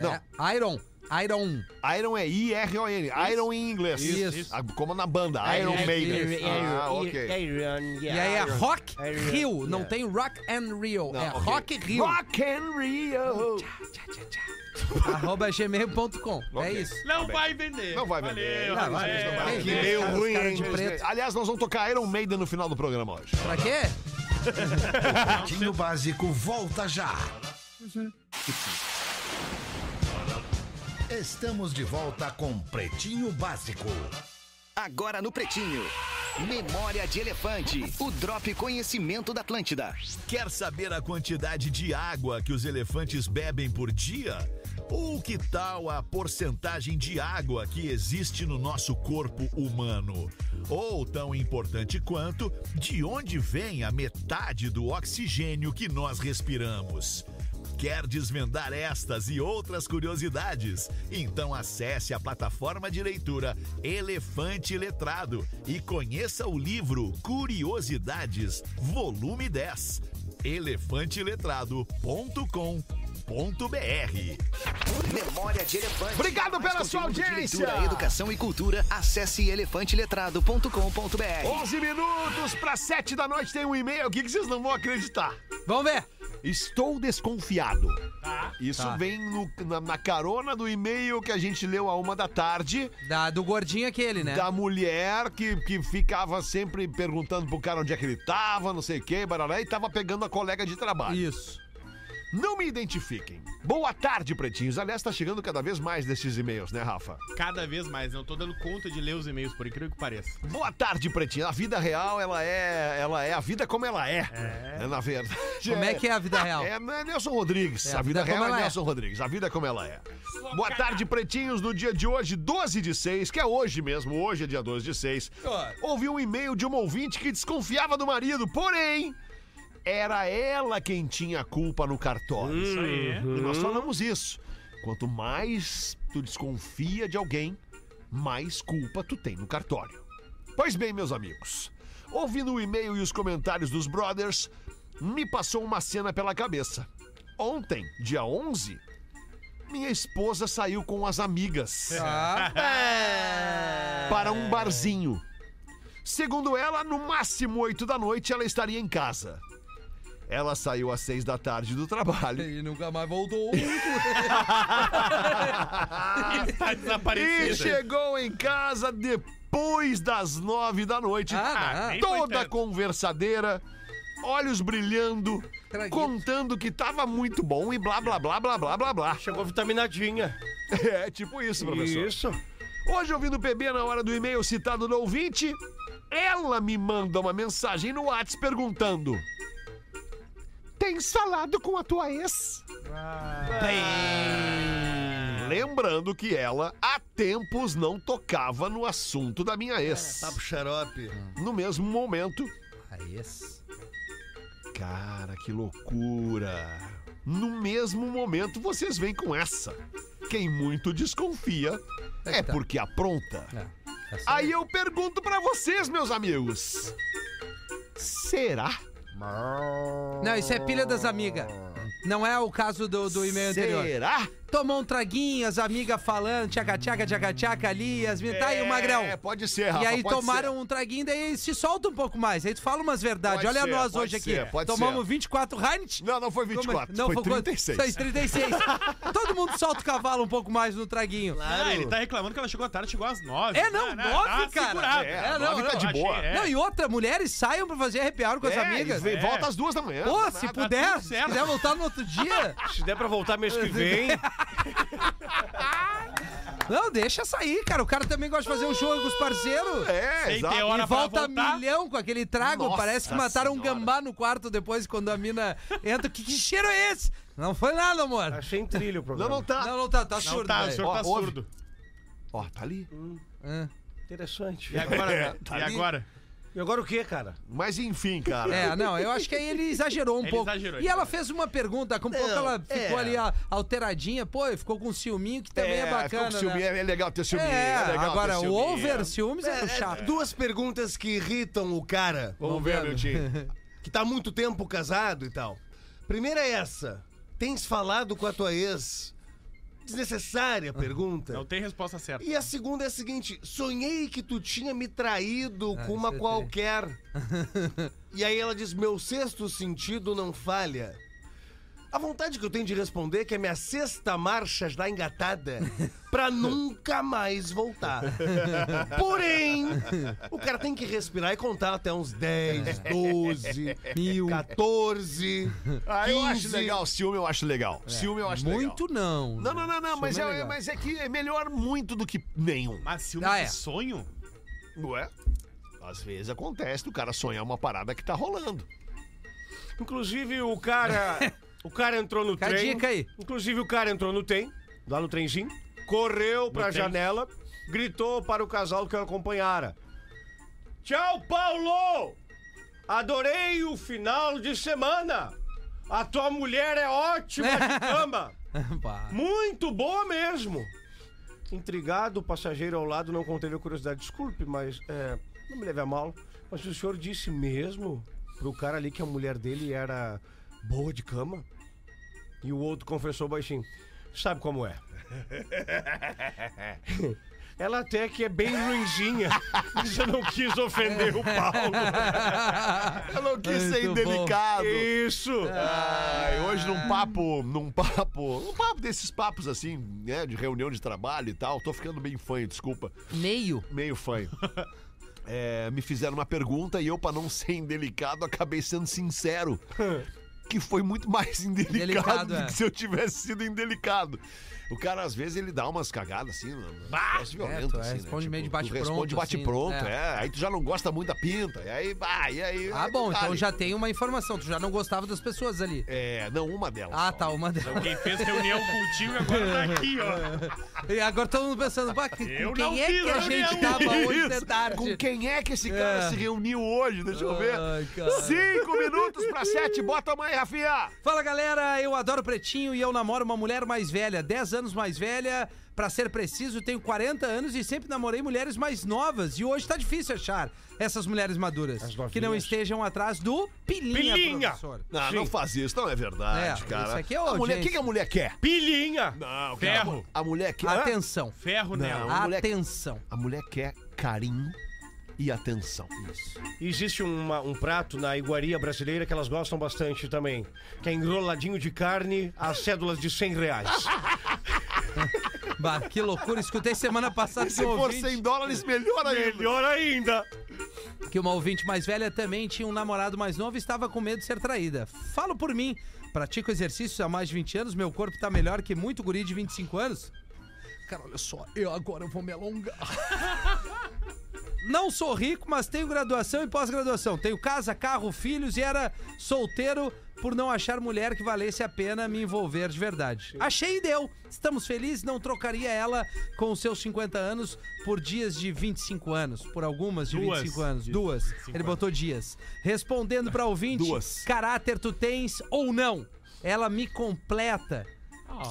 Não. É, Iron. Iron. Iron é I-R-O-N. Iron em inglês. Isso. Ah, Como na banda. Iron Maiden. Ah, ok. E aí é Rock Rio. Não tem Rock and Rio. é. Rock Rio. Rock and Rio. Arroba gmail.com. É isso. Não vai vender. Não vai vender. Valeu, Não, vai, não vai. Ei, Que ei, meio cara, os ruim, hein? de preto. Aliás, nós vamos tocar Iron Maiden no final do programa hoje. Pra quê? Pretinho Básico volta já. Estamos de volta com Pretinho Básico. Agora no Pretinho. Memória de Elefante. O Drop Conhecimento da Atlântida. Quer saber a quantidade de água que os elefantes bebem por dia? Ou que tal a porcentagem de água que existe no nosso corpo humano? Ou, tão importante quanto, de onde vem a metade do oxigênio que nós respiramos? Quer desvendar estas e outras curiosidades? Então acesse a plataforma de leitura Elefante Letrado e conheça o livro Curiosidades, volume 10. elefanteletrado.com.br Memória de Elefante. Obrigado Mais pela sua audiência. leitura, educação e cultura. Acesse elefanteletrado.com.br. 11 minutos para 7 da noite tem um e-mail aqui que vocês não vão acreditar. Vamos ver. Estou desconfiado. Isso Tá. vem no- na, na carona do e-mail que a gente leu a uma da tarde. Da, do gordinho aquele, né? Da mulher que, que ficava sempre perguntando pro cara onde é que ele tava, não sei o que, barará, e tava pegando a colega de trabalho. Isso. Não me identifiquem. Boa tarde, pretinhos. Aliás, tá chegando cada vez mais desses e-mails, né, Rafa? Cada vez mais. Não tô dando conta de ler os e-mails, por incrível que pareça. Boa tarde, pretinho. A vida real, ela é, ela é a vida como ela é. É. Na verdade. Como é que é a vida real? É, é Nelson Rodrigues. É, a vida, real como é ela é. Nelson Rodrigues. A vida como ela é. Boa tarde, pretinhos. No dia de hoje, 12 de 6, que é hoje mesmo, hoje é dia 12 de 6. Ouvi um e-mail de uma ouvinte que desconfiava do marido, porém. Era ela quem tinha a culpa no cartório. Isso aí. E nós falamos isso. Quanto mais tu desconfia de alguém, mais culpa tu tem no cartório. Pois bem, meus amigos, ouvindo o e-mail e os comentários dos brothers, me passou uma cena pela cabeça. Ontem, dia 11, minha esposa saiu com as amigas Ah, <laughs> para um barzinho. Segundo ela, no máximo 8 da noite ela estaria em casa. Ela saiu às 6 da tarde do trabalho. e nunca mais voltou. <laughs> Está E desaparecida. chegou em casa depois das nove da noite, Ah, foi toda conversadeira, olhos brilhando, Traguito. contando que tava muito bom e blá blá blá blá blá blá blá. Chegou vitaminadinha. <laughs> É tipo isso, professor. Isso. Hoje, ouvindo o PB na hora do e-mail citado do ouvinte, ela me manda uma mensagem no WhatsApp perguntando: Tens falado com a tua ex? Lembrando que ela há tempos não tocava no assunto da minha ex. Tá pro xarope. No mesmo momento, Aí, esse. cara, que loucura. No mesmo momento, vocês vêm com essa. Quem muito desconfia é tá. porque apronta. É, essa Aí eu pergunto pra vocês, meus amigos. Será? Não, isso é pilha das amigas. Não é o caso do, do e-mail anterior. Será tomou um traguinho, as amigas falando, tchaca-tchaca, tchaca-tchaca ali, as meninas, tá aí o Magrão. É, pode ser, Rafa, E aí pode tomaram um traguinho, daí se solta um pouco mais. Aí tu fala umas verdades. Pode Olha ser, nós pode hoje ser, aqui. pode Tomamos ser. 24 Heineken. Não, não foi Como é? 24, Não, foi quanto? 36. Foi 36. Todo mundo solta o cavalo um pouco mais no traguinho. Ah, ele tá reclamando que ela chegou tarde, chegou às nove. É, não, Ah, nove, tá cara. segurado. É, É, não, nove tá não, de achei, boa. é. Não, e outra, mulheres saiam pra fazer happy hour com as É, amigas. e É. volta às duas da manhã. Pô, se puder, se quiser voltar no outro dia. <laughs> Se der pra voltar mês que vem, <laughs> <laughs> Não, deixa sair, cara. O cara também gosta de fazer um show com os parceiros. É, Sem exato. ter hora E pra volta voltar. milhão com aquele trago. Nossa Parece que mataram um Senhora. gambá no quarto depois, quando a mina entra. Que, que cheiro é esse? Não foi nada, amor. achei em trilho o Não, programa. não tá. Não, não tá, tá Não surdo. tá, o velho. senhor tá Ó, ouve. surdo. Ó, tá ali. É. Interessante. E agora? <laughs> É, tá e ali. agora? E agora o que, cara? Mas enfim, cara. É, não, eu acho que aí ele exagerou um <laughs> Ele pouco. exagerou, e ele ela fez uma pergunta, com um pouco ela ficou é. ali ó, alteradinha, pô, e ficou com um ciúminho que também é, ficou bacana. com ciúme, né? é legal ter ciúme. É, É, legal agora ter o ciúminho. over ciúmes é, É, chato. é, duas perguntas que irritam o cara, Vamos ver, meu tio. <laughs> que tá há muito tempo casado e tal. Primeira é essa. Tens falado com a tua ex? Desnecessária pergunta. Não tem resposta certa. E a segunda é a seguinte: sonhei que tu tinha me traído com isso uma qualquer. <laughs> e aí ela diz: meu sexto sentido não falha. A vontade que eu tenho de responder é que a minha sexta marcha está engatada <laughs> pra nunca mais voltar. Porém, o cara tem que respirar e contar até uns 10, 12, Mil. 14. Ah, eu acho 15. legal. Ciúme eu acho legal. Ciúme eu acho legal. Muito não. Não, não, não, não. Mas é é, mas é que é melhor muito do que nenhum. Mas ciúme Ah, de é. sonho? Ué? Às vezes acontece do cara sonhar uma parada que tá rolando. Inclusive, o cara. <laughs> O cara entrou no Fica a trem. dica aí. Inclusive, o cara entrou no trem, lá no trenzinho, correu pra trem. janela, gritou para o casal que o acompanhara. Tchau, Paulo! Adorei o final de semana! A tua mulher é ótima de <laughs> cama! Muito boa mesmo! Intrigado, o passageiro ao lado não conteve a curiosidade. Desculpe, mas é, não me leve a mal. Mas o senhor disse mesmo pro cara ali que a mulher dele era boa de cama? E o outro confessou baixinho. Sabe como é? <laughs> Ela até que é bem ruinzinha, mas <laughs> eu não quis ofender o Paulo. <laughs> Eu não quis ser Muito indelicado. Isso! Ai, hoje num papo, num papo, um papo desses papos assim, né, de reunião de trabalho e tal, tô ficando bem fanho, desculpa, Meio. meio fanho. É, me fizeram uma pergunta e eu, pra não ser indelicado, acabei sendo sincero. Que foi muito mais <laughs> indelicado Delicado, do é. que se eu tivesse sido indelicado. O cara, às vezes, ele dá umas cagadas assim, bah, violento, tu assim, responde né? meio de tu bate-pronto, Responde bate assim, pronto, é. é. Aí tu já não gosta muito da pinta. E aí, bah, e aí. Ah, aí bom, tá então ali. já tem uma informação. Tu já não gostava das pessoas ali. É, não, uma delas. Ah, só. tá, uma delas. Quem fez reunião contigo agora tá aqui, ó. <laughs> E agora todo mundo pensando, pá, com Eu quem é que a gente tava hoje de tarde? Com quem é que esse cara É. se reuniu hoje? Deixa eu ver. Ai, cara. Cinco minutos pra sete, bota a mãe, Rafinha. Fala galera, eu adoro pretinho e eu namoro uma mulher mais velha, 10 anos mais velha. Pra ser preciso, tenho 40 anos e sempre namorei mulheres mais novas. E hoje tá difícil achar essas mulheres maduras que não estejam atrás do pilinha, Pilinha. professor. Não, Sim. não faz isso, não é verdade, É, cara. isso aqui é a mulher, O que, que a mulher quer? Pilhinha! Não, Ferro. A mulher quer. Atenção. Ferro nela. Não. a mulher- Atenção. A mulher quer carinho e atenção. Isso. Existe uma- um prato na iguaria brasileira que elas gostam bastante também, que é enroladinho de carne às cédulas de 100 reais. <laughs> Bah, que loucura. Escutei semana passada Se que um for ouvinte, 100 dólares, melhor ainda. Melhor ainda! que uma ouvinte mais velha também tinha um namorado mais novo e estava com medo de ser traída. Falo por mim. Pratico exercícios há mais de 20 anos, meu corpo tá melhor que muito guri de 25 anos. Cara, olha só, eu agora vou me alongar. <laughs> Não sou rico, mas tenho graduação e pós-graduação. Tenho casa, carro, filhos e era solteiro por não achar mulher que valesse a pena me envolver de verdade. Achei e deu. Estamos felizes, não trocaria ela com os seus 50 anos por dias de 25 anos. Por algumas de Duas. 25 anos. Duas. 25 Ele botou dias. Respondendo pra ouvinte, Duas. caráter tu tens ou não? Ela me completa.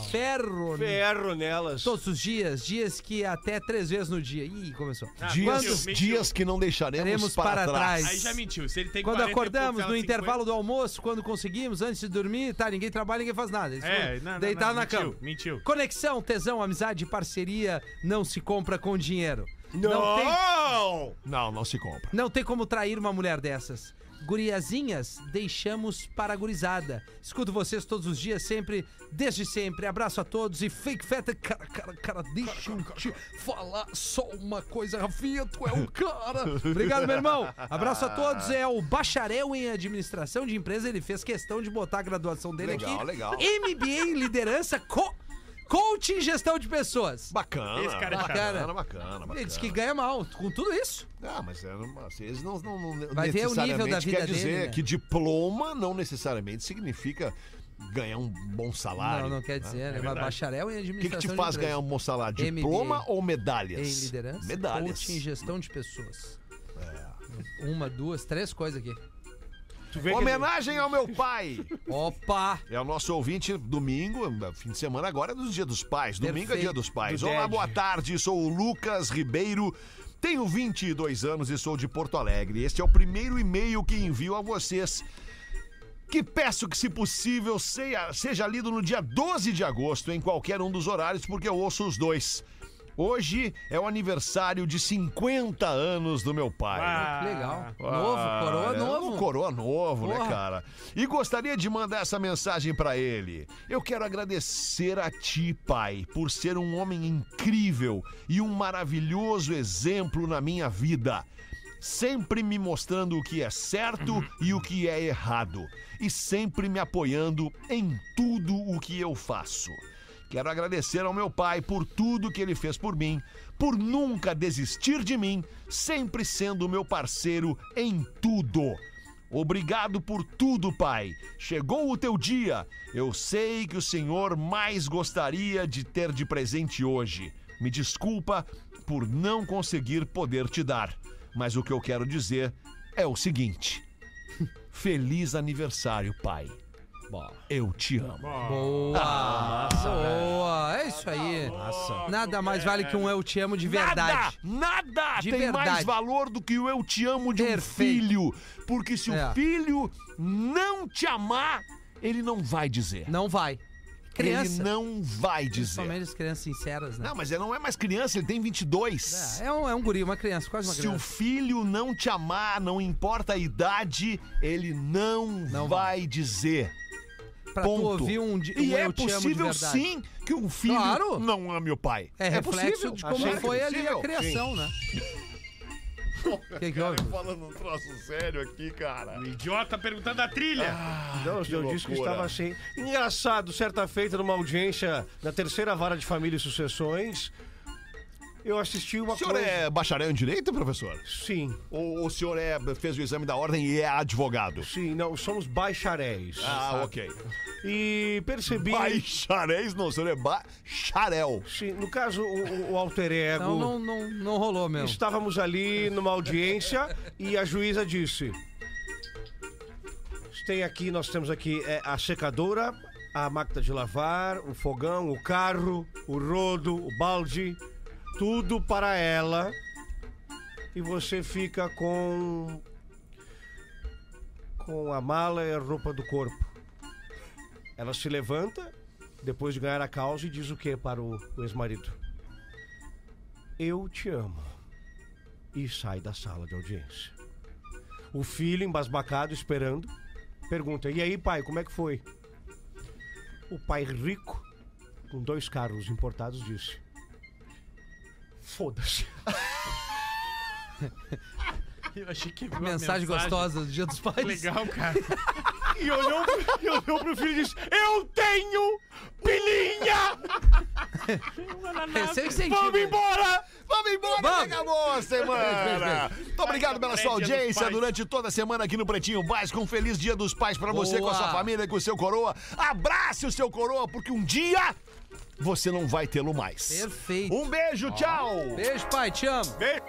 Ferro. Ferro nelas. Todos os dias, dias que até três vezes no dia. Ih, começou. Ah, Dias, mentiu, mentiu. dias que não deixaremos Teremos para, para trás. trás. Aí já mentiu. Se ele tem Quando 40 e acordamos, pouco, no ela intervalo do almoço, quando conseguimos, antes de dormir, tá, ninguém trabalha, ninguém faz nada. Eles 50. É, não, não, deitados não, na mentiu, cama. Mentiu. Conexão, tesão, amizade, parceria não se compra com dinheiro. Não tem, Não! Não, não se compra. não tem como trair uma mulher dessas. Guriazinhas, deixamos para a gurizada. Escuto vocês todos os dias, sempre, desde sempre. Abraço a todos e fake feta. Cara, cara, cara, deixa eu te falar só uma coisa, Rafinha, tu é o <laughs> cara. Obrigado, meu irmão. Abraço a todos. É o bacharel em administração de empresa. Ele fez questão de botar a graduação dele Legal, aqui. legal. MBA em liderança, co coach em gestão de pessoas. Bacana. Esse cara é Bacana. bacana, bacana, bacana. Ele disse que ganha mal com tudo isso. Ah, mas é, às vezes não, não, não Vai ver o nível da vida quer dizer dele, né? que diploma não necessariamente significa ganhar um bom salário. Não, não quer dizer, né? Mas bacharel em O que, administração que te faz ganhar um bom salário? MBA. Diploma ou medalhas? Em liderança, Medalhas. coaching em gestão de pessoas. Uma, duas, três coisas aqui. Tu vê que Homenagem ao meu pai. Opa! É o nosso ouvinte domingo, fim de semana agora é do Dia dos Pais. Domingo é Perfeito. Dia dos Pais. Do Olá, Dad. boa tarde. Sou o Lucas Ribeiro. Tenho 22 anos e sou de Porto Alegre. Este é o primeiro e-mail que envio a vocês. Que peço que, se possível, seja, seja lido no dia 12 de agosto, em qualquer um dos horários, porque eu ouço os dois. Hoje é o aniversário de 50 anos do meu pai. Ah, Que legal. Novo, coroa é, novo. um Coroa novo, né, Porra. cara? E gostaria de mandar essa mensagem pra ele. Eu quero agradecer a ti, pai, por ser um homem incrível e um maravilhoso exemplo na minha vida. Sempre me mostrando o que é certo e o que é errado. E sempre me apoiando em tudo o que eu faço. Quero agradecer ao meu pai por tudo que ele fez por mim, por nunca desistir de mim, sempre sendo meu parceiro em tudo. Obrigado por tudo, pai. Chegou o teu dia. Eu sei que o Senhor mais gostaria de ter de presente hoje. Me desculpa por não conseguir poder te dar, mas o que eu quero dizer é o seguinte: <laughs> Feliz aniversário, pai. Eu te amo. Boa! Boa! É isso aí. Nada mais vale que um eu te amo de verdade. Nada, nada De tem verdade. mais valor do que o eu te amo de Perfeito. um filho. Porque se É. o filho não te amar, ele não vai dizer. Não vai. Criança. Ele não vai dizer. Principalmente as crianças sinceras, né? Não, mas ele não é mais criança, ele tem 22. É, é um, é um guri, uma criança, quase uma Se o criança. filho não te amar, não importa a idade, ele não, Não vai dizer. Pra tu ponto. ouvir um, di- E um é eu te amo de possível verdade. sim que um filho Claro. não ame o pai. É, reflexo possível. de como Achei foi que é ali a possível. criação, né? O <laughs> que, que houve? falando um troço sério aqui, cara. Idiota perguntando a trilha. Não, que eu disse que loucura. estava assim. Engraçado, certa feita numa audiência na terceira vara de família e sucessões, eu assisti uma O senhor coisa. é bacharel em direito, professor? Sim, Ou o senhor é, fez o exame da ordem e é advogado? sim, não, somos bacharéis. Ah, sabe? ok. E percebi. Bacharéis não, o senhor é bacharel. Sim, no caso, o, o- alter ego. Não, não, não, não rolou mesmo. Estávamos ali numa audiência e a juíza disse: Tem aqui, nós temos aqui é, a secadora, a máquina de lavar, o fogão, o carro, o rodo, o balde, tudo para ela. E você fica com com a mala e a roupa do corpo. Ela se levanta depois de ganhar a causa e diz o que para o, o ex-marido? Eu te amo. E sai da sala de audiência. O filho, embasbacado, esperando, pergunta: E aí, pai, como é que foi? O pai rico, com dois carros importados, disse: Foda-se. <laughs> Eu achei que viu uma Mensagem gostosa do Dia dos Pais. Legal, cara. <laughs> E olhou, pro- e olhou pro filho e disse: Eu tenho pilinha! <laughs> É o incentivo. Vamos embora! Vamos embora, Vamos. acabou a semana. Muito obrigado pela sua audiência durante toda a semana aqui no Pretinho Básico. Um feliz dia dos pais pra você, com a sua família, com o seu coroa. Abrace o seu coroa, porque um dia você não vai tê-lo mais. Perfeito. Um beijo, tchau. Beijo, pai, te amo. Beijo.